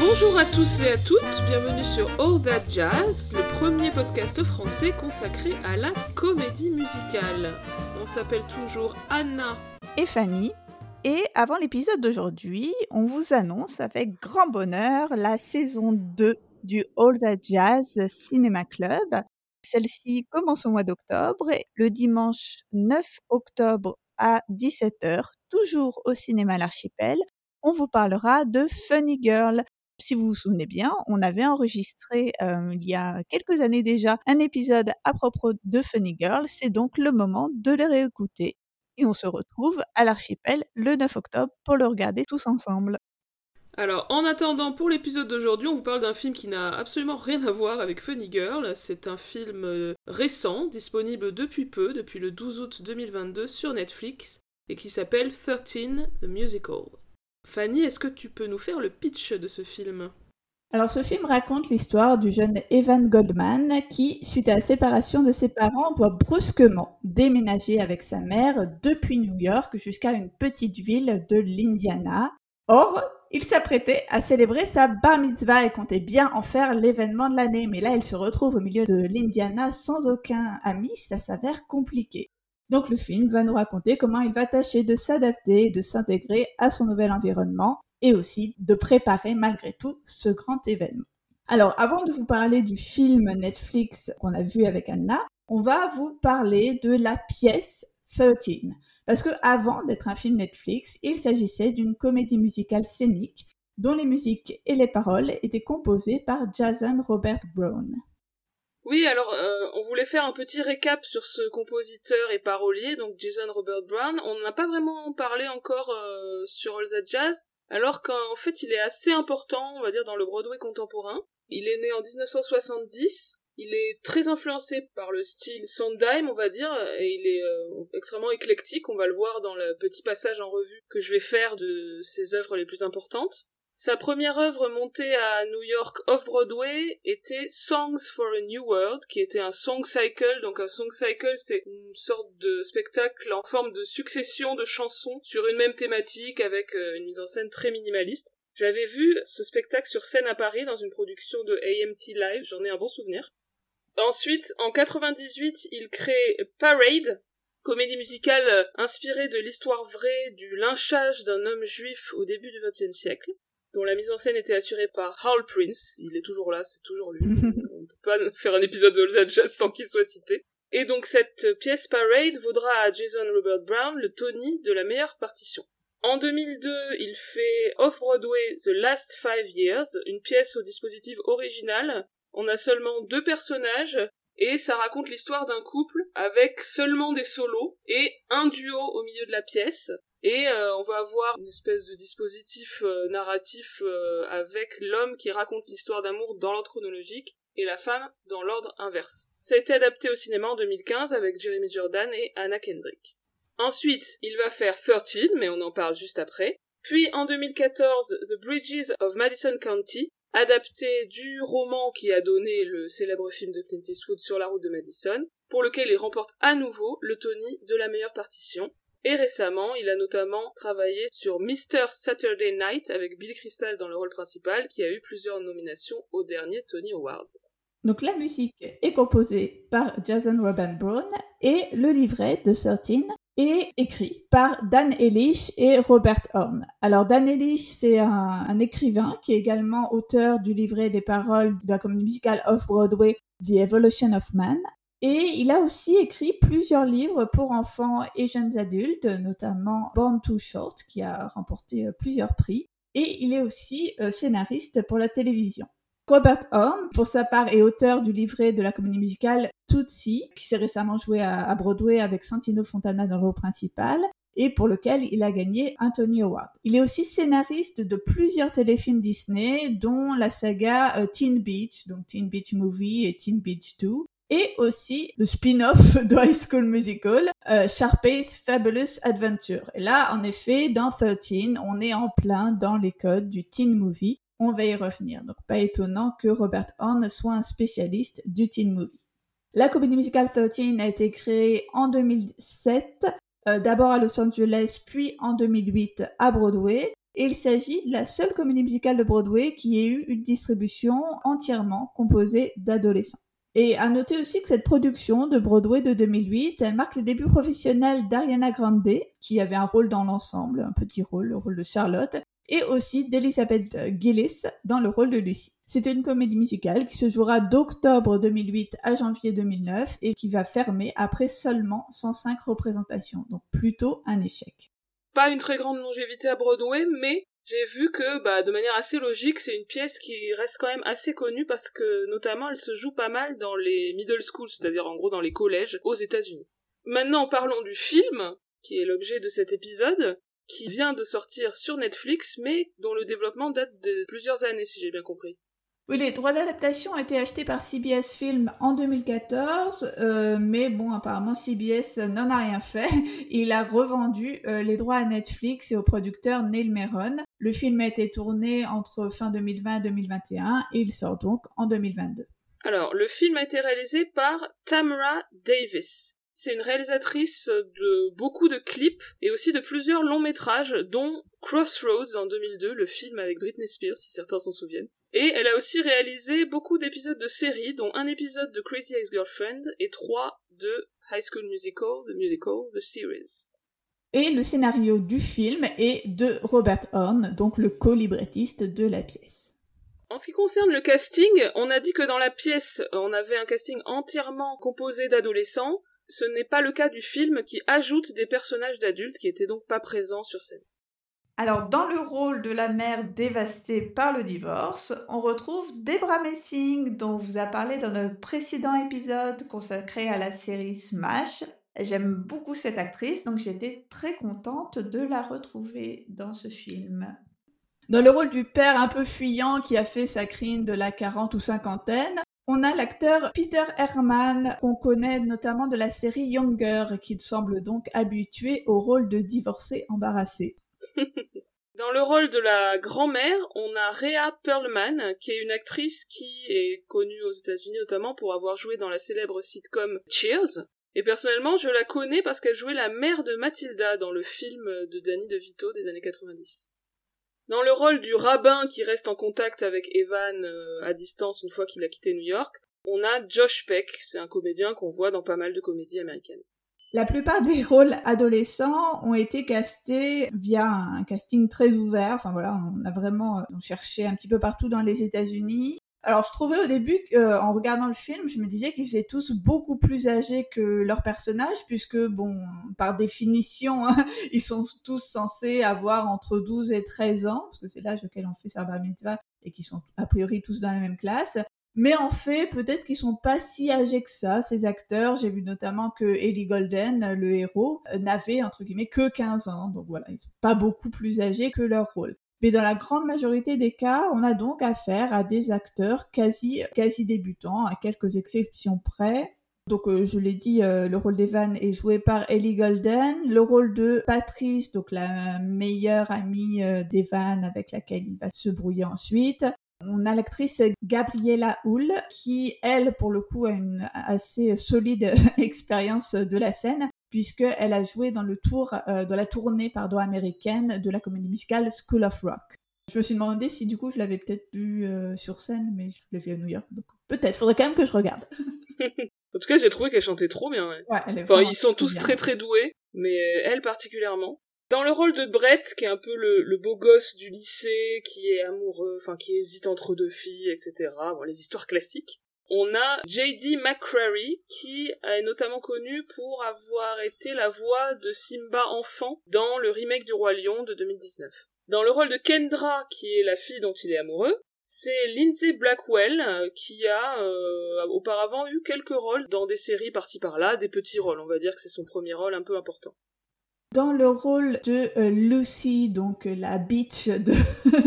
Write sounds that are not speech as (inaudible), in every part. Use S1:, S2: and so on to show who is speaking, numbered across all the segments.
S1: Bonjour à tous et à toutes, bienvenue sur All That Jazz, le premier podcast français consacré à la comédie musicale. On s'appelle toujours Anna
S2: et Fanny. Et avant l'épisode d'aujourd'hui, on vous annonce avec grand bonheur la saison 2 du All That Jazz Cinéma Club. Celle-ci commence au mois d'octobre le dimanche 9 octobre à 17h, toujours au cinéma L'Archipel, on vous parlera de Funny Girl. Si vous vous souvenez bien, on avait enregistré euh, il y a quelques années déjà un épisode à propos de Funny Girl. C'est donc le moment de le réécouter. Et on se retrouve à l'archipel le 9 octobre pour le regarder tous ensemble.
S1: Alors, en attendant, pour l'épisode d'aujourd'hui, on vous parle d'un film qui n'a absolument rien à voir avec Funny Girl. C'est un film euh, récent, disponible depuis peu, depuis le 12 août 2022 sur Netflix, et qui s'appelle 13 The Musical. Fanny, est-ce que tu peux nous faire le pitch de ce film?
S2: Alors ce film raconte l'histoire du jeune Evan Goldman qui, suite à la séparation de ses parents, doit brusquement déménager avec sa mère depuis New York jusqu'à une petite ville de l'Indiana. Or, il s'apprêtait à célébrer sa bar mitzvah et comptait bien en faire l'événement de l'année, mais là il se retrouve au milieu de l'Indiana sans aucun ami, ça s'avère compliqué. Donc le film va nous raconter comment il va tâcher de s'adapter et de s'intégrer à son nouvel environnement et aussi de préparer malgré tout ce grand événement. Alors avant de vous parler du film Netflix qu'on a vu avec Anna, on va vous parler de la pièce 13. Parce que avant d'être un film Netflix, il s'agissait d'une comédie musicale scénique dont les musiques et les paroles étaient composées par Jason Robert Brown.
S1: Oui, alors euh, on voulait faire un petit récap sur ce compositeur et parolier, donc Jason Robert Brown. On n'a pas vraiment parlé encore euh, sur All That Jazz, alors qu'en fait il est assez important, on va dire, dans le Broadway contemporain. Il est né en 1970, il est très influencé par le style Sondheim, on va dire, et il est euh, extrêmement éclectique, on va le voir dans le petit passage en revue que je vais faire de ses œuvres les plus importantes. Sa première œuvre montée à New York off-Broadway était Songs for a New World, qui était un song cycle. Donc un song cycle, c'est une sorte de spectacle en forme de succession de chansons sur une même thématique avec euh, une mise en scène très minimaliste. J'avais vu ce spectacle sur scène à Paris dans une production de AMT Live, j'en ai un bon souvenir. Ensuite, en 98, il crée Parade, comédie musicale euh, inspirée de l'histoire vraie du lynchage d'un homme juif au début du XXe siècle dont la mise en scène était assurée par Hal Prince. Il est toujours là, c'est toujours lui. (laughs) On peut pas faire un épisode de Los Jazz sans qu'il soit cité. Et donc cette pièce Parade vaudra à Jason Robert Brown le Tony de la meilleure partition. En 2002, il fait Off-Broadway The Last Five Years, une pièce au dispositif original. On a seulement deux personnages et ça raconte l'histoire d'un couple avec seulement des solos et un duo au milieu de la pièce. Et euh, on va avoir une espèce de dispositif euh, narratif euh, avec l'homme qui raconte l'histoire d'amour dans l'ordre chronologique et la femme dans l'ordre inverse. Ça a été adapté au cinéma en 2015 avec Jeremy Jordan et Anna Kendrick. Ensuite, il va faire 13, mais on en parle juste après. Puis en 2014, The Bridges of Madison County, adapté du roman qui a donné le célèbre film de Clint Eastwood sur la route de Madison, pour lequel il remporte à nouveau le Tony de la meilleure partition, et récemment, il a notamment travaillé sur Mr. Saturday Night avec Bill Crystal dans le rôle principal, qui a eu plusieurs nominations au dernier Tony Awards.
S2: Donc la musique est composée par Jason Robin Brown et le livret de 13 est écrit par Dan Elish et Robert Horn. Alors Dan Elish, c'est un, un, écrivain qui est également auteur du livret des paroles de la comédie musicale Off-Broadway The Evolution of Man. Et il a aussi écrit plusieurs livres pour enfants et jeunes adultes, notamment Born Too Short, qui a remporté euh, plusieurs prix. Et il est aussi euh, scénariste pour la télévision. Robert Horn, pour sa part, est auteur du livret de la comédie musicale Tootsie, qui s'est récemment joué à, Broadway avec Santino Fontana dans le rôle principal et pour lequel il a gagné un Tony Award. Il est aussi scénariste de plusieurs téléfilms Disney, dont la saga euh, Teen Beach, donc Teen Beach Movie et Teen Beach 2, et aussi le spin-off (laughs) de High School Musical, euh, Sharpay's Fabulous Adventure. Et là, en effet, dans 13, on est en plein dans les codes du teen movie. On va y revenir. Donc, pas étonnant que Robert Horn soit un spécialiste du teen movie. La comédie musicale 13 a été créée en 2007, euh, d'abord à Los Angeles, puis en 2008 à Broadway. et il s'agit de la seule comédie musicale de Broadway qui ait eu une distribution entièrement composée d'adolescents. Et à noter aussi que cette production de Broadway de 2008, elle marque les débuts professionnels d'Ariana Grande, qui avait un rôle dans l'ensemble, un petit rôle, le rôle de Charlotte, et aussi d'Elizabeth Gillis dans le rôle de Lucy. C'est une comédie musicale qui se jouera d'octobre 2008 à janvier 2009 et qui va fermer après seulement 105 représentations, donc plutôt un échec.
S1: Pas une très grande longévité à Broadway, mais j'ai vu que, bah, de manière assez logique, c'est une pièce qui reste quand même assez connue parce que, notamment, elle se joue pas mal dans les middle schools, c'est-à-dire en gros dans les collèges aux États-Unis. Maintenant, parlons du film, qui est l'objet de cet épisode, qui vient de sortir sur Netflix, mais dont le développement date de plusieurs années, si j'ai bien compris.
S2: Oui, les droits d'adaptation ont été achetés par CBS Film en 2014, euh, mais bon, apparemment CBS n'en a rien fait. (laughs) Il a revendu euh, les droits à Netflix et au producteur Neil Meron. Le film a été tourné entre fin 2020 et 2021 et il sort donc en 2022.
S1: Alors, le film a été réalisé par Tamara Davis. C'est une réalisatrice de beaucoup de clips et aussi de plusieurs longs métrages, dont Crossroads en 2002, le film avec Britney Spears, si certains s'en souviennent. Et elle a aussi réalisé beaucoup d'épisodes de séries, dont un épisode de Crazy Ex-Girlfriend et trois de High School Musical, The Musical, The Series.
S2: Et le scénario du film est de Robert Horn, donc le co-librettiste de la pièce.
S1: En ce qui concerne le casting, on a dit que dans la pièce, on avait un casting entièrement composé d'adolescents. Ce n'est pas le cas du film qui ajoute des personnages d'adultes qui étaient donc pas présents sur scène.
S2: Alors, dans le rôle de la mère dévastée par le divorce, on retrouve Debra Messing, dont on vous a parlé dans le précédent épisode consacré à la série Smash. J'aime beaucoup cette actrice, donc j'étais très contente de la retrouver dans ce film. Dans le rôle du père un peu fuyant qui a fait sa crine de la quarante ou cinquantaine, on a l'acteur Peter Herman, qu'on connaît notamment de la série Younger, qui semble donc habitué au rôle de divorcé embarrassé.
S1: Dans le rôle de la grand-mère, on a Rhea Perlman, qui est une actrice qui est connue aux États-Unis notamment pour avoir joué dans la célèbre sitcom Cheers. Et personnellement, je la connais parce qu'elle jouait la mère de Mathilda dans le film de Danny DeVito des années 90. Dans le rôle du rabbin qui reste en contact avec Evan euh, à distance une fois qu'il a quitté New York, on a Josh Peck, c'est un comédien qu'on voit dans pas mal de comédies américaines.
S2: La plupart des rôles adolescents ont été castés via un casting très ouvert. Enfin voilà, on a vraiment on cherché un petit peu partout dans les États-Unis. Alors je trouvais au début euh, en regardant le film, je me disais qu'ils étaient tous beaucoup plus âgés que leurs personnages puisque bon, par définition, (laughs) hein, ils sont tous censés avoir entre 12 et 13 ans parce que c'est l'âge auquel on fait sa mitzvah et qui sont a priori tous dans la même classe. Mais en fait, peut-être qu'ils sont pas si âgés que ça, ces acteurs. J'ai vu notamment que Ellie Golden, le héros, euh, n'avait, entre guillemets, que 15 ans. Donc voilà, ils sont pas beaucoup plus âgés que leur rôle. Mais dans la grande majorité des cas, on a donc affaire à des acteurs quasi, quasi débutants, à quelques exceptions près. Donc, euh, je l'ai dit, euh, le rôle d'Evan est joué par Ellie Golden. Le rôle de Patrice, donc la meilleure amie d'Evan avec laquelle il va se brouiller ensuite, on a l'actrice Gabriella Hull qui, elle, pour le coup, a une assez solide (laughs) expérience de la scène puisqu'elle a joué dans le tour, euh, dans la tournée pardon, américaine de la comédie musicale School of Rock. Je me suis demandé si du coup je l'avais peut-être vue euh, sur scène, mais je l'ai vue à New York, donc peut-être. Faudrait quand même que je regarde. (laughs)
S1: en tout cas, j'ai trouvé qu'elle chantait trop bien.
S2: Ouais. elle est
S1: enfin, ils sont tous très très doués, mais elle particulièrement. Dans le rôle de Brett, qui est un peu le, beau gosse du lycée, qui est amoureux, enfin qui hésite entre deux filles, etc. Bon, les histoires classiques. On a J.D. McCrary, qui est notamment connu pour avoir été la voix de Simba enfant dans le remake du Roi Lion de 2019. Dans le rôle de Kendra, qui est la fille dont il est amoureux, c'est Lindsay Blackwell euh, qui a euh, auparavant eu quelques rôles dans des séries par-ci par-là, des petits rôles, on va dire que c'est son premier rôle un peu important.
S2: Dans le rôle de euh, Lucy, donc euh, la bitch de,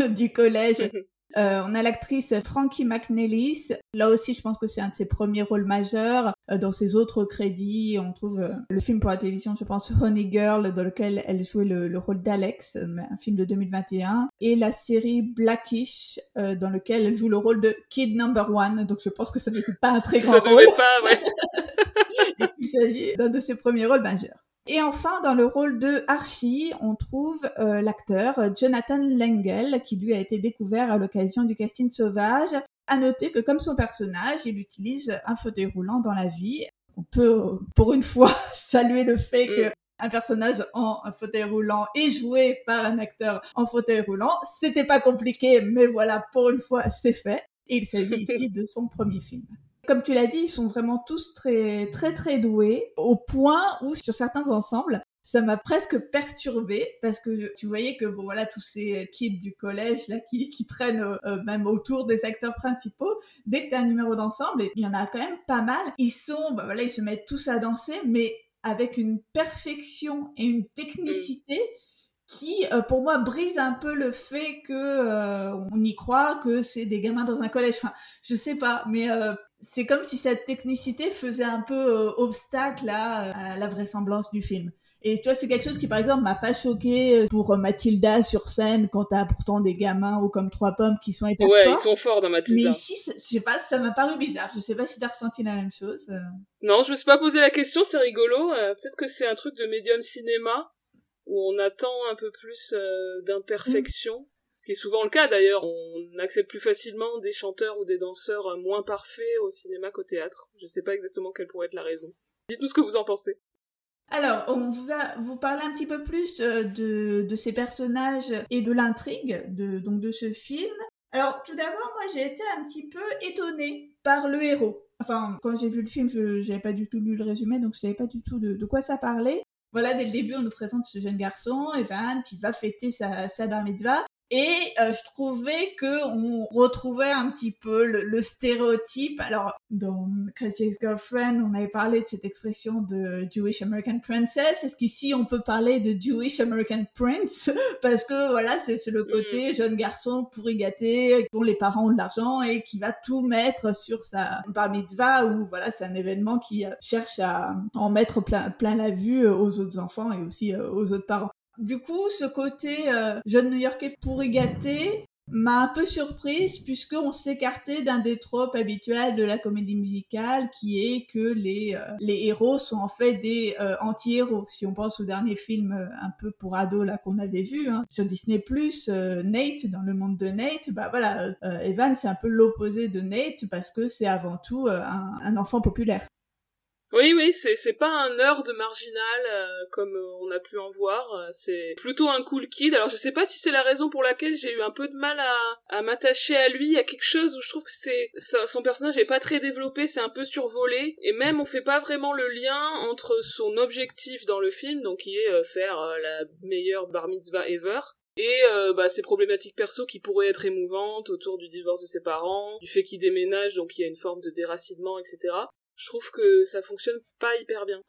S2: (laughs) du collège, euh, on a l'actrice Frankie McNellis. Là aussi, je pense que c'est un de ses premiers rôles majeurs. dans ses autres crédits, on trouve le film pour la télévision, je pense Honey Girl, dans lequel elle jouait le, rôle d'Alex, un film de 2021, et la série Blackish, dans lequel elle joue le rôle de Kid Number One. Donc, je pense que ça n'était pas un très grand
S1: ça
S2: rôle.
S1: pas, ouais. (laughs)
S2: Il s'agit d'un de ses premiers rôles majeurs. Et enfin, dans le rôle de Archie, on trouve euh, l'acteur Jonathan Lengel, qui lui a été découvert à l'occasion du casting sauvage. À noter que comme son personnage, il utilise un fauteuil roulant dans la vie. On peut, pour une fois, (laughs) saluer le fait mm. que un personnage en fauteuil roulant est joué par un acteur en fauteuil roulant. C'était pas compliqué, mais voilà, pour une fois, c'est fait. Et il s'agit ici de son premier film. Comme tu l'as dit, ils sont vraiment tous très, très, très doués, au point où, sur certains ensembles, ça m'a presque perturbé parce que tu voyais que bon voilà tous ces kids du collège là qui, qui traînent euh, même autour des acteurs principaux dès que tu as un numéro d'ensemble il y en a quand même pas mal ils sont bah voilà ils se mettent tous à danser mais avec une perfection et une technicité qui, euh, pour moi, brise un peu le fait que euh, on y croit que c'est des gamins dans un collège. Enfin, je sais pas, mais euh, c'est comme si cette technicité faisait un peu obstacle à, à, la vraisemblance du film. Et tu vois, c'est quelque chose qui, par exemple, m'a pas choqué pour Mathilda sur scène quand t'as pourtant des gamins ou comme trois pommes qui sont hyper
S1: Ouais, ils sont forts dans Mathilda.
S2: Mais ici, je sais pas, ça m'a paru bizarre. Je sais pas si t'as ressenti la même chose.
S1: Non, je me suis pas posé la question, c'est rigolo. Peut-être que c'est un truc de médium cinéma où on attend un peu plus euh, d'imperfection. Ce qui est souvent le cas d'ailleurs, on accepte plus facilement des chanteurs ou des danseurs euh, moins parfaits au cinéma qu'au théâtre. Je sais pas exactement quelle pourrait être la raison. Dites-nous ce que vous en pensez.
S2: Alors, on va vous parler un petit peu plus euh, de, de ces personnages et de l'intrigue de, donc de ce film. Alors, tout d'abord, moi, j'ai été un petit peu étonnée par le héros. Enfin, quand j'ai vu le film, je n'avais pas du tout lu le résumé, donc je savais pas du tout de, de quoi ça parlait. Voilà, dès le début, on nous présente ce jeune garçon, Evan, qui va fêter sa, sa bar mitzvah. Et euh, je trouvais que on retrouvait un petit peu le, stéréotype. Alors, dans Crazy Ex-Girlfriend, on avait parlé de cette expression de Jewish American Princess. Est-ce qu'ici, on peut parler de Jewish American Prince? (laughs) Parce que, voilà, c'est le côté mm. jeune garçon pourri gâté, dont les parents ont de l'argent et qui va tout mettre sur sa bar mitzvah, où, voilà, c'est un événement qui euh, cherche à en mettre plein, plein la vue aux autres enfants et aussi euh, aux autres parents. Du coup, ce côté euh, jeune New-Yorkais pourri gâté m'a un peu surprise puisqu'on s'écartait d'un des tropes habituels de la comédie musicale qui est que les, euh, les héros sont en fait des euh, anti-héros. Si on pense au dernier film un peu pour ados là qu'on avait vu hein, sur Disney+, Nate, dans le monde de Nate, bah voilà, Evan c'est un peu l'opposé de Nate parce que c'est avant tout un enfant populaire.
S1: Oui, oui, c'est c'est pas un nerd marginal euh, comme euh, on a pu en voir. Euh, c'est plutôt un cool kid. Alors je sais pas si c'est la raison pour laquelle j'ai eu un peu de mal à, à m'attacher à lui. Il y a quelque chose où je trouve que c'est son personnage est pas très développé, c'est un peu survolé et même on fait pas vraiment le lien entre son objectif dans le film, donc qui est faire la meilleure bar mitzvah ever, et bah, ses problématiques perso qui pourraient être émouvantes autour du divorce de ses parents, du fait qu'il déménage, donc il y a une forme de déracinement, etc je trouve que ça fonctionne pas hyper bien.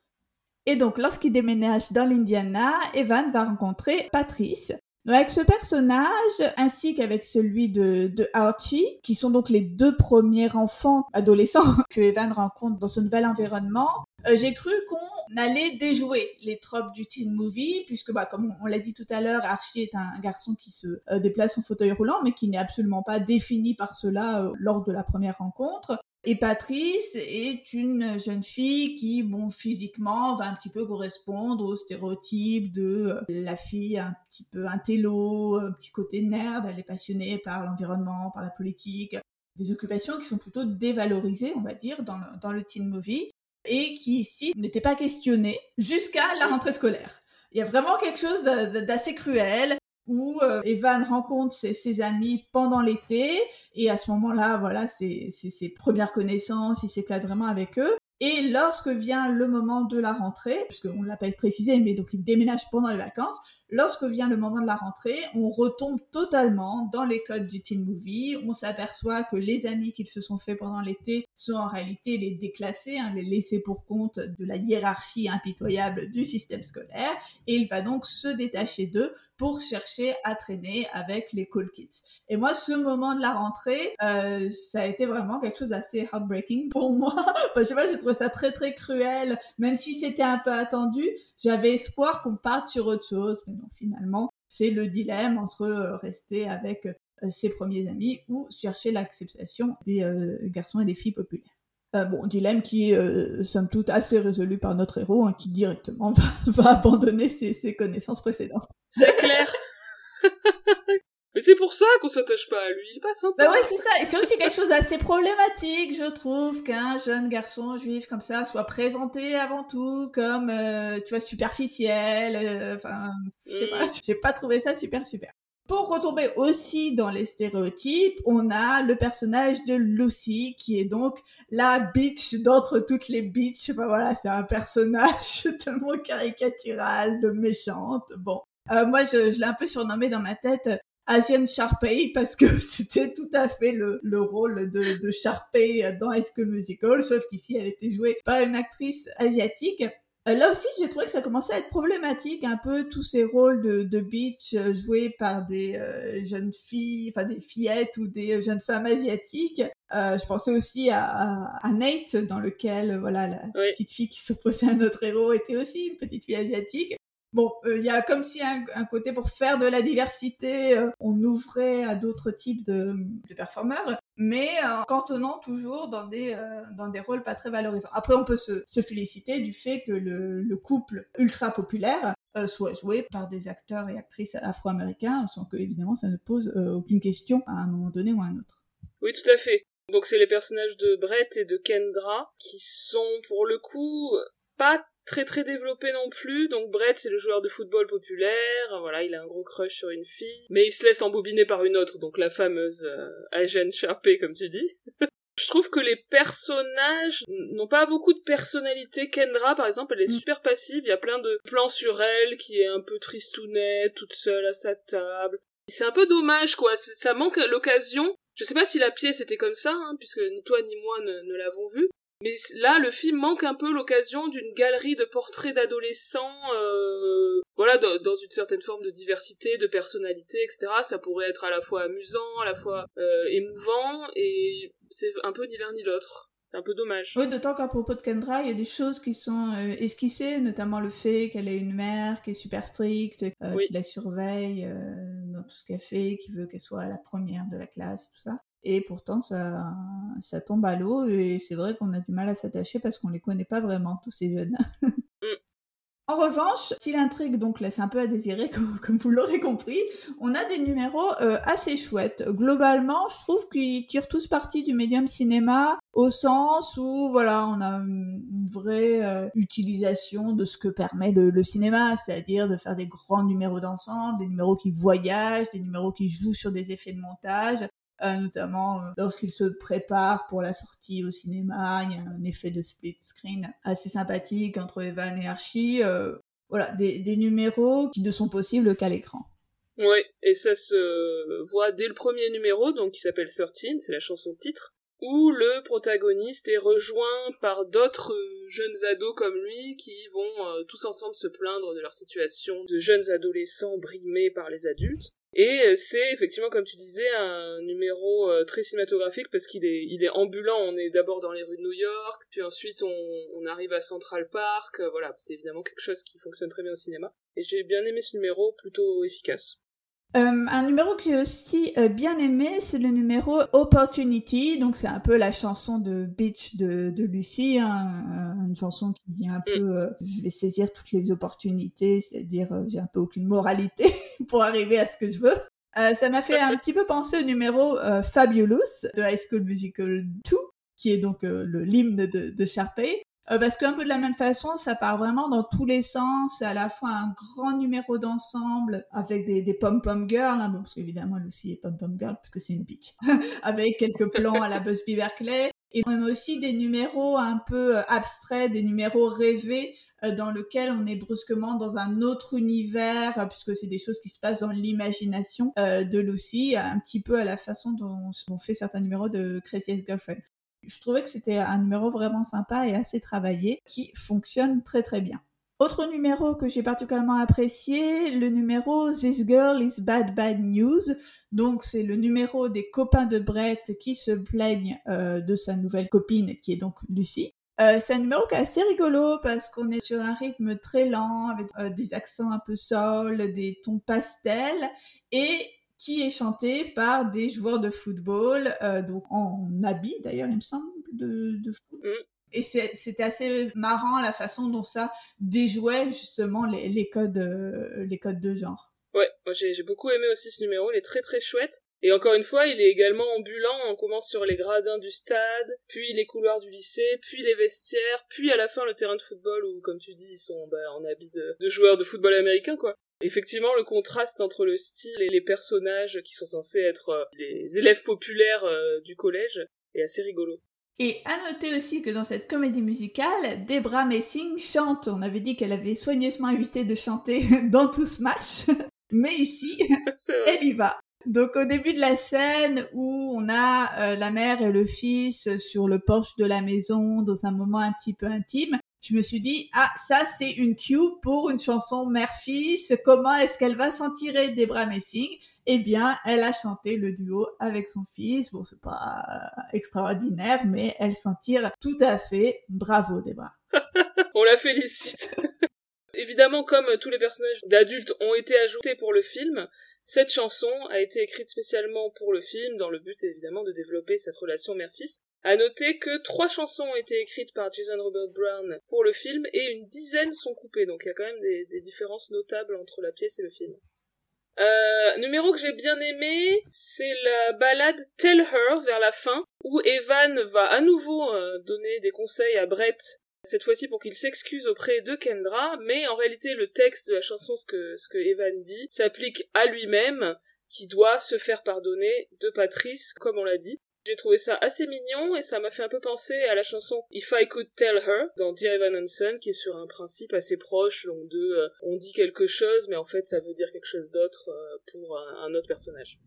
S2: Et donc, lorsqu'il déménage dans l'Indiana, Evan va rencontrer Patrice. avec ce personnage, ainsi qu'avec celui de, Archie, qui sont donc les deux premiers enfants adolescents (laughs) que Evan rencontre dans ce nouvel environnement, euh, j'ai cru qu'on allait déjouer les tropes du teen movie, puisque, bah, comme on l'a dit tout à l'heure, Archie est un garçon qui se euh, déplace en fauteuil roulant, mais qui n'est absolument pas défini par cela euh, lors de la première rencontre. Et Patrice est une jeune fille qui, bon, physiquement, va un petit peu correspondre au stéréotype de euh, la fille un petit peu intello, un petit côté nerd, elle est passionnée par l'environnement, par la politique, des occupations qui sont plutôt dévalorisées, on va dire, dans le, dans le teen movie, et qui ici n'étaient pas questionnées jusqu'à la rentrée scolaire. Il y a vraiment quelque chose d'assez cruel où euh, Evan rencontre ses, amis pendant l'été et à ce moment-là, voilà, c'est ses premières connaissances, il s'éclate vraiment avec eux. Et lorsque vient le moment de la rentrée, puisqu'on ne l'a pas précisé, mais donc il déménage pendant les vacances, lorsque vient le moment de la rentrée, on retombe totalement dans les codes du teen movie. On s'aperçoit que les amis qu'ils se sont fait pendant l'été sont en réalité les déclassés, hein, les laissés pour compte de la hiérarchie impitoyable du système scolaire. Et il va donc se détacher d'eux pour chercher à traîner avec les cool kids. Et moi, ce moment de la rentrée, euh, ça a été vraiment quelque chose d'assez heartbreaking pour (laughs) moi. enfin, je sais pas, j'ai trouvé ça très très cruel, même si c'était un peu attendu. J'avais espoir qu'on parte sur autre chose, mais non, finalement, c'est le dilemme entre euh, rester avec euh, ses premiers amis ou chercher l'acceptation des garçons et des filles populaires. Euh, bon, dilemme qui euh, somme toute, assez résolu par notre héros, hein, qui directement (laughs) va, va abandonner ses, ses, connaissances précédentes. (laughs)
S1: Mais c'est pour ça qu'on s'attache pas à lui, il est pas sympa.
S2: Bah ouais, c'est ça. Et c'est aussi quelque chose d'assez problématique, je trouve, qu'un jeune garçon juif comme ça soit présenté avant tout comme, euh, tu vois, superficiel. euh, Enfin, je sais pas,
S1: Mm.
S2: j'ai pas trouvé ça super super. Pour retomber aussi dans les stéréotypes, on a le personnage de Lucy, qui est donc la bitch d'entre toutes les bitches. Enfin voilà, c'est un personnage (laughs) tellement caricatural, de méchante. Bon, euh, moi je, je l'ai un peu surnommé dans ma tête euh, Asian Sharpay parce que (laughs) c'était tout à fait le, le rôle de, de Sharpay dans High School Musical, sauf qu'ici elle était jouée par une actrice asiatique. Euh, Là aussi, j'ai trouvé que ça commençait à être problématique, un peu tous ces rôles de, de euh, joués par des euh, jeunes filles, enfin des fillettes ou des jeunes femmes asiatiques. Euh, je pensais aussi à, à, à Nate, dans lequel voilà la
S1: Oui.
S2: petite fille qui s'opposait à notre héros était aussi une petite fille asiatique. Bon, euh, il y a comme si un, côté pour faire de la diversité, euh, on ouvrait à d'autres types de, de performeurs, mais euh, en cantonnant toujours dans des, euh, dans des rôles pas très valorisants. Après, on peut se, se féliciter du fait que le, le couple ultra populaire euh, soit joué par des acteurs et actrices afro-américains, sans que, évidemment, ça ne pose euh, aucune question à un moment donné ou à un autre.
S1: Oui, tout à fait. Donc c'est les personnages de Brett et de Kendra qui sont pour le coup pas très très développés non plus. Donc Brett c'est le joueur de football populaire, voilà, il a un gros crush sur une fille, mais il se laisse embobiner par une autre, donc la fameuse euh, Asian Sharpay comme tu dis. (laughs) Je trouve que les personnages n'ont pas beaucoup de personnalité. Kendra, par exemple, elle est
S2: Mm.
S1: super passive. Il y a plein de plans sur elle qui est un peu tristounette, toute seule à sa table. C'est un peu dommage, quoi. Ça manque l'occasion. Je sais pas si la pièce était comme ça, hein, puisque ni toi ni moi ne, ne l'avons vue. Mais là, le film manque un peu l'occasion d'une galerie de portraits d'adolescents, euh, voilà, dans, une certaine forme de diversité, de personnalité, etc. Ça pourrait être à la fois amusant, à la fois euh, émouvant, et c'est un peu ni l'un ni l'autre. C'est un peu dommage.
S2: Oui, d'autant qu'à propos de Kendra, il y a des choses qui sont euh, esquissées, notamment le fait qu'elle ait une mère qui est super stricte, euh,
S1: Oui.
S2: qui la surveille euh, dans tout ce qu'elle fait, qui veut qu'elle soit la première de la classe, tout ça. Et pourtant, ça, ça tombe à l'eau, et c'est vrai qu'on a du mal à s'attacher parce qu'on les connaît pas vraiment, tous ces jeunes. (laughs) En revanche, si l'intrigue donc laisse un peu à désirer, comme, comme vous l'aurez compris, on a des numéros euh, assez chouettes. Globalement, je trouve qu'ils tirent tous parti du médium cinéma au sens où voilà, on a une vraie euh, utilisation de ce que permet le, le cinéma, c'est-à-dire de faire des grands numéros d'ensemble, des numéros qui voyagent, des numéros qui jouent sur des effets de montage. Euh, notamment euh, lorsqu'ils se préparent pour la sortie au cinéma, il y a un effet de split screen assez sympathique entre Evan et Archie. euh, voilà, des, numéros qui ne sont possibles qu'à l'écran.
S1: Ouais, et ça se voit dès le premier numéro, donc qui s'appelle 13, c'est la chanson titre, où le protagoniste est rejoint par d'autres jeunes ados comme lui qui vont tous ensemble se plaindre de leur situation de jeunes adolescents brimés par les adultes. Et euh, c'est effectivement, comme tu disais, un numéro euh, très cinématographique parce qu'il est, il est ambulant. On est d'abord dans les rues de New York, puis ensuite on, on arrive à Central Park. Euh, voilà, c'est évidemment quelque chose qui fonctionne très bien au cinéma. Et j'ai bien aimé ce numéro, plutôt efficace.
S2: Euh, un numéro que j'ai aussi euh, bien aimé, c'est le numéro Opportunity. Donc c'est un peu la chanson de Beach de, de Lucie, hein, euh, une chanson qui dit un peu euh, je vais saisir toutes les opportunités, c'est-à-dire j'ai un peu aucune moralité (laughs) pour arriver à ce que je veux. Ça m'a fait un (laughs) petit peu penser au numéro Fabulous de High School Musical 2, qui est donc le l'hymne de, de Sharpay. Euh, parce qu'un peu de la même façon, ça part vraiment dans tous les sens. C'est à la fois un grand numéro d'ensemble avec des, des pom-pom girls, hein, bon, parce qu'évidemment, elle aussi est pom-pom girl, puisque c'est une bitch, (laughs) avec quelques plans à la Busby Berkeley. Et on a aussi des numéros un peu euh, abstraits, des numéros rêvés, euh, dans lesquels on est brusquement dans un autre univers, euh, puisque c'est des choses qui se passent dans l'imagination de Lucy, un petit peu à la façon dont on fait certains numéros de Crazy Ex-Girlfriend. Je trouvais que c'était un numéro vraiment sympa et assez travaillé qui fonctionne très très bien. Autre numéro que j'ai particulièrement apprécié, le numéro This Girl is Bad Bad News. Donc c'est le numéro des copains de Brett qui se plaignent euh, de sa nouvelle copine qui est donc Lucie. Euh, c'est un numéro qui est assez rigolo parce qu'on est sur un rythme très lent avec euh, des accents un peu soul, des tons pastels et qui est chanté par des joueurs de football, euh, donc en habit d'ailleurs, il me semble, de, de foot.
S1: Mm.
S2: Et c'était assez marrant la façon dont ça déjouait justement les, les codes, euh, les codes de genre.
S1: Ouais, moi j'ai beaucoup aimé aussi ce numéro, il est très très chouette. Et encore une fois, il est également ambulant, on commence sur les gradins du stade, puis les couloirs du lycée, puis les vestiaires, puis à la fin le terrain de football où, comme tu dis, ils sont bah, en habit de, de joueurs de football américain, quoi. Effectivement, le contraste entre le style et les personnages qui sont censés être euh, les élèves populaires euh, du collège est assez rigolo.
S2: Et à noter aussi que dans cette comédie musicale, Debra Messing chante. On avait dit qu'elle avait soigneusement évité de chanter (laughs) dans tout Smash, (laughs) mais ici, (laughs) elle y va. Donc au début de la scène où on a euh, la mère et le fils sur le porche de la maison dans un moment un petit peu intime, je me suis dit ah ça c'est une cue pour une chanson mère-fils. Comment est-ce qu'elle va s'en tirer Debra Messing? Eh bien, elle a chanté le duo avec son fils. Bon, c'est pas extraordinaire, mais elle s'en tire tout à fait. Bravo Debra. (laughs)
S1: on la félicite. (laughs) Évidemment, comme tous les personnages d'adultes ont été ajoutés pour le film, cette chanson a été écrite spécialement pour le film, dans le but évidemment de développer cette relation mère-fils. À noter que trois chansons ont été écrites par Jason Robert Brown pour le film et une dizaine sont coupées, donc il y a quand même des, différences notables entre la pièce et le film. Euh, numéro que j'ai bien aimé, c'est la balade Tell Her vers la fin, où Evan va à nouveau euh, donner des conseils à Brett cette fois-ci pour qu'il s'excuse auprès de Kendra, mais en réalité le texte de la chanson, ce que, ce que Evan dit, s'applique à lui-même, qui doit se faire pardonner de Patrice, comme on l'a dit. J'ai trouvé ça assez mignon et ça m'a fait un peu penser à la chanson If I Could Tell Her dans Dear Evan Hansen qui est sur un principe assez proche donc de euh, on dit quelque chose mais en fait ça veut dire quelque chose d'autre euh, pour un, autre personnage.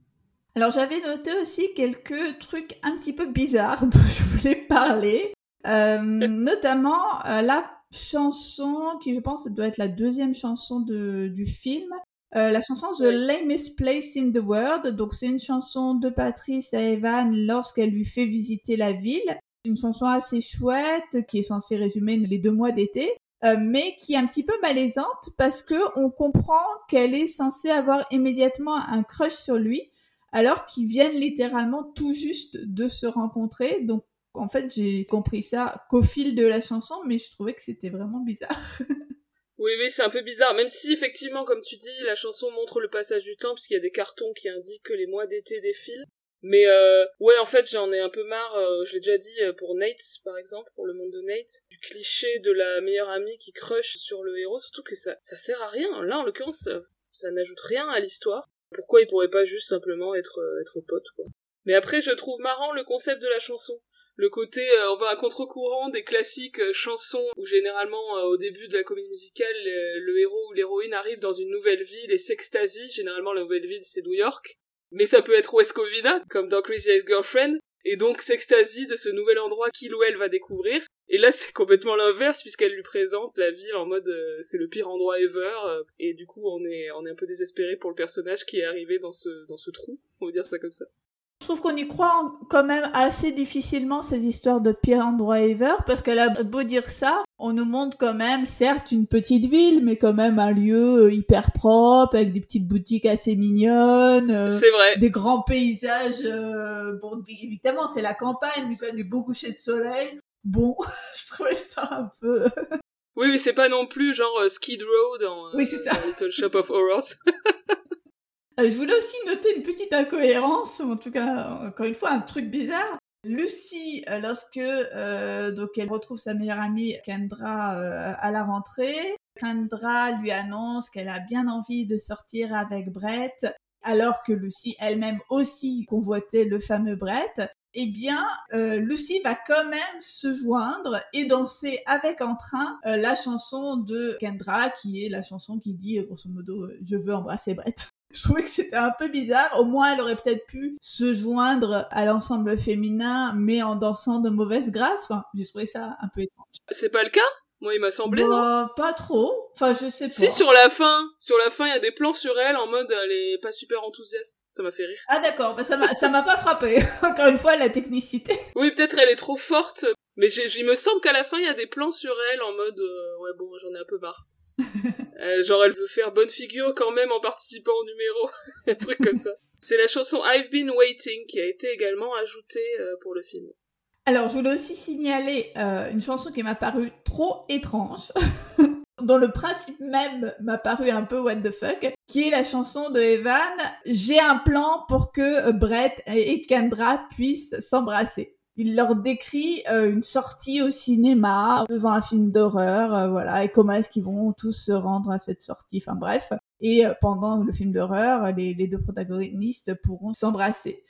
S2: Alors j'avais noté aussi quelques trucs un petit peu bizarres (laughs) dont je voulais parler. Euh, (laughs) notamment la chanson qui, je pense, doit être la deuxième chanson de, du film. Euh, la chanson The Lamest Place in the World. Donc, c'est une chanson de Patrice à Evan lorsqu'elle lui fait visiter la ville. Une chanson assez chouette qui est censée résumer les deux mois d'été. Euh, mais qui est un petit peu malaisante parce que on comprend qu'elle est censée avoir immédiatement un crush sur lui alors qu'ils viennent littéralement tout juste de se rencontrer. Donc en fait, j'ai compris ça qu'au fil de la chanson, mais je trouvais que c'était vraiment bizarre. (laughs)
S1: oui, oui, c'est un peu bizarre, même si effectivement, comme tu dis, la chanson montre le passage du temps, puisqu'il y a des cartons qui indiquent que les mois d'été défilent. Mais euh, ouais, en fait, j'en ai un peu marre, euh, je l'ai déjà dit euh, pour Nate, par exemple, pour le monde de Nate, du cliché de la meilleure amie qui crush sur le héros, surtout que ça, ça sert à rien. Là, en l'occurrence, ça, ça n'ajoute rien à l'histoire. Pourquoi il pourrait pas juste simplement être, être pote, quoi. Mais après, je trouve marrant le concept de la chanson le côté euh, on va à contre-courant des classiques euh, chansons où généralement euh, au début de la comédie musicale le héros ou l'héroïne arrive dans une nouvelle ville et s'extasie. Généralement la nouvelle ville c'est New York. Mais ça peut être West Covina comme dans Crazy Ex-Girlfriend et donc s'extasie de ce nouvel endroit qu'il ou elle va découvrir. Et là (laughs) c'est complètement l'inverse puisqu'elle lui présente la ville en mode c'est le pire endroit ever. Et du coup on est on est un peu désespéré pour le personnage qui est arrivé dans ce dans ce trou on va dire ça comme ça
S2: trouve qu'on y croit quand même assez difficilement ces histoires de pire endroit ever parce qu'elle a beau dire ça, on nous montre quand même certes une petite ville mais quand même un lieu euh, hyper propre avec des petites boutiques assez mignonnes.
S1: Euh, c'est vrai.
S2: Des grands paysages. Euh, bon évidemment c'est la campagne mais des beaux couchers de soleil. Bon, (laughs) je trouvais ça un peu.
S1: oui, mais c'est pas non plus genre Skid Row dans,
S2: oui, c'est ça.
S1: Little Shop of Horrors. (laughs)
S2: Euh, je voulais aussi noter une petite incohérence, en tout cas, encore une fois, un truc bizarre. Lucie, euh, lorsque euh, donc elle retrouve sa meilleure amie Kendra à la rentrée, Kendra lui annonce qu'elle a bien envie de sortir avec Brett, alors que Lucie elle-même aussi convoitait le fameux Brett. Eh bien, Lucie va quand même se joindre et danser avec entrain la chanson de Kendra, qui est la chanson qui dit grosso modo "Je veux embrasser Brett". Je trouvais que c'était un peu bizarre. Au moins, elle aurait peut-être pu se joindre à l'ensemble féminin, mais en dansant de mauvaise grâce. Enfin, j'ai trouvé ça un peu étrange.
S1: C'est pas le cas? Moi, il m'a semblé,
S2: bah, Pas trop. Enfin, je sais pas.
S1: Si, sur la fin, sur la fin, il y a des plans sur elle en mode elle est pas super enthousiaste. Ça m'a fait rire.
S2: Ah d'accord, bah, ça m'a, ça m'a pas frappé. (laughs) Encore une fois, la technicité.
S1: Oui, peut-être elle est trop forte, mais il me semble qu'à la fin, il y a des plans sur elle en mode euh, ouais bon, j'en ai un peu marre. (laughs) Euh, genre elle veut faire bonne figure quand même en participant au numéro, (laughs) un truc comme ça. C'est la chanson I've Been Waiting qui a été également ajoutée euh, pour le film.
S2: Alors, je voulais aussi signaler euh, une chanson qui m'a paru trop étrange, (laughs) dont le principe même m'a paru un peu what the fuck, qui est la chanson de Evan J'ai un plan pour que Brett et Kendra puissent s'embrasser il leur décrit euh, une sortie au cinéma devant un film d'horreur, euh, voilà, et comment est-ce qu'ils vont tous se rendre à cette sortie, enfin bref. Et euh, pendant le film d'horreur, les, les, deux protagonistes pourront s'embrasser.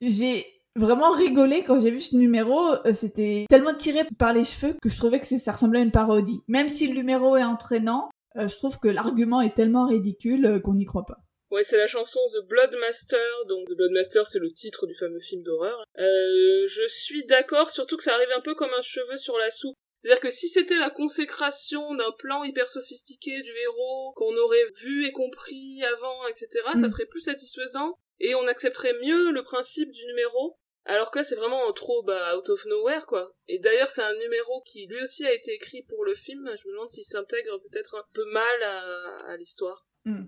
S2: J'ai vraiment rigolé quand j'ai vu ce numéro, c'était tellement tiré par les cheveux que je trouvais que ça ressemblait à une parodie. Même si le numéro est entraînant, je trouve que l'argument est tellement ridicule qu'on n'y croit pas.
S1: Ouais, c'est la chanson The Bloodmaster, donc The Bloodmaster c'est le titre du fameux film d'horreur. Euh, je suis d'accord, surtout que ça arrive un peu comme un cheveu sur la soupe. C'est-à-dire que si c'était la consécration d'un plan hyper sophistiqué du héros, qu'on aurait vu et compris avant, etc., ça mm. serait plus satisfaisant, et on accepterait mieux le principe du numéro, alors que là c'est vraiment trop bah, out of nowhere, quoi. Et d'ailleurs c'est un numéro qui lui aussi a été écrit pour le film, je me demande s'il s'intègre peut-être un peu mal à, l'histoire. Mm.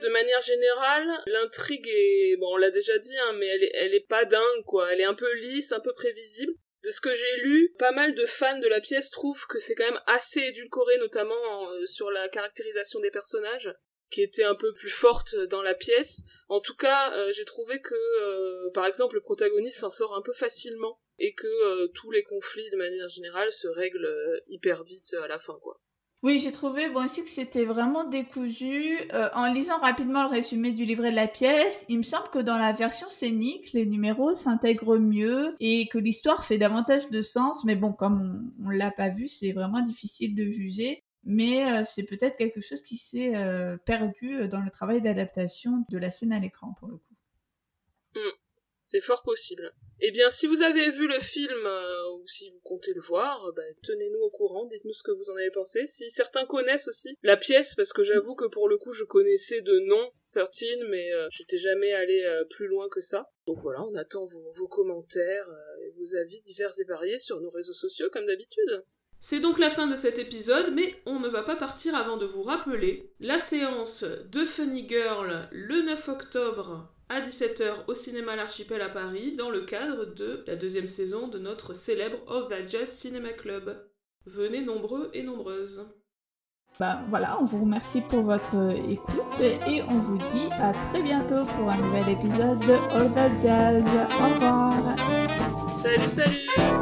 S1: De manière générale, l'intrigue est, bon, on l'a déjà dit, hein, mais elle est, elle est pas dingue, quoi. Elle est un peu lisse, un peu prévisible. De ce que j'ai lu, pas mal de fans de la pièce trouvent que c'est quand même assez édulcoré, notamment euh, sur la caractérisation des personnages, qui était un peu plus forte dans la pièce. En tout cas, euh, j'ai trouvé que, euh, par exemple, le protagoniste s'en sort un peu facilement et que tous les conflits, de manière générale, se règlent hyper vite à la fin, quoi.
S2: Oui, j'ai trouvé bon aussi que c'était vraiment décousu. Euh, en lisant rapidement le résumé du livret de la pièce, il me semble que dans la version scénique, les numéros s'intègrent mieux et que l'histoire fait davantage de sens. Mais bon, comme on, ne l'a pas vu, c'est vraiment difficile de juger. Mais euh, c'est peut-être quelque chose qui s'est euh, perdu dans le travail d'adaptation de la scène à l'écran pour le coup.
S1: Hmm. C'est fort possible. Eh bien, si vous avez vu le film euh, ou si vous comptez le voir, bah, tenez-nous au courant, dites-nous ce que vous en avez pensé. Si certains connaissent aussi la pièce, parce que j'avoue que pour le coup, je connaissais de nom 13, mais euh, j'étais jamais allé euh, plus loin que ça. Donc voilà, on attend vos, commentaires et vos avis divers et variés sur nos réseaux sociaux, comme d'habitude. C'est donc la fin de cet épisode, mais on ne va pas partir avant de vous rappeler la séance de Funny Girl le 9 octobre à 17h au cinéma L'Archipel à Paris dans le cadre de la deuxième saison de notre célèbre Of That Jazz Cinema Club. Venez nombreux et nombreuses.
S2: Ben voilà, on vous remercie pour votre écoute et on vous dit à très bientôt pour un nouvel épisode de All That Jazz. Au revoir.
S1: Salut, salut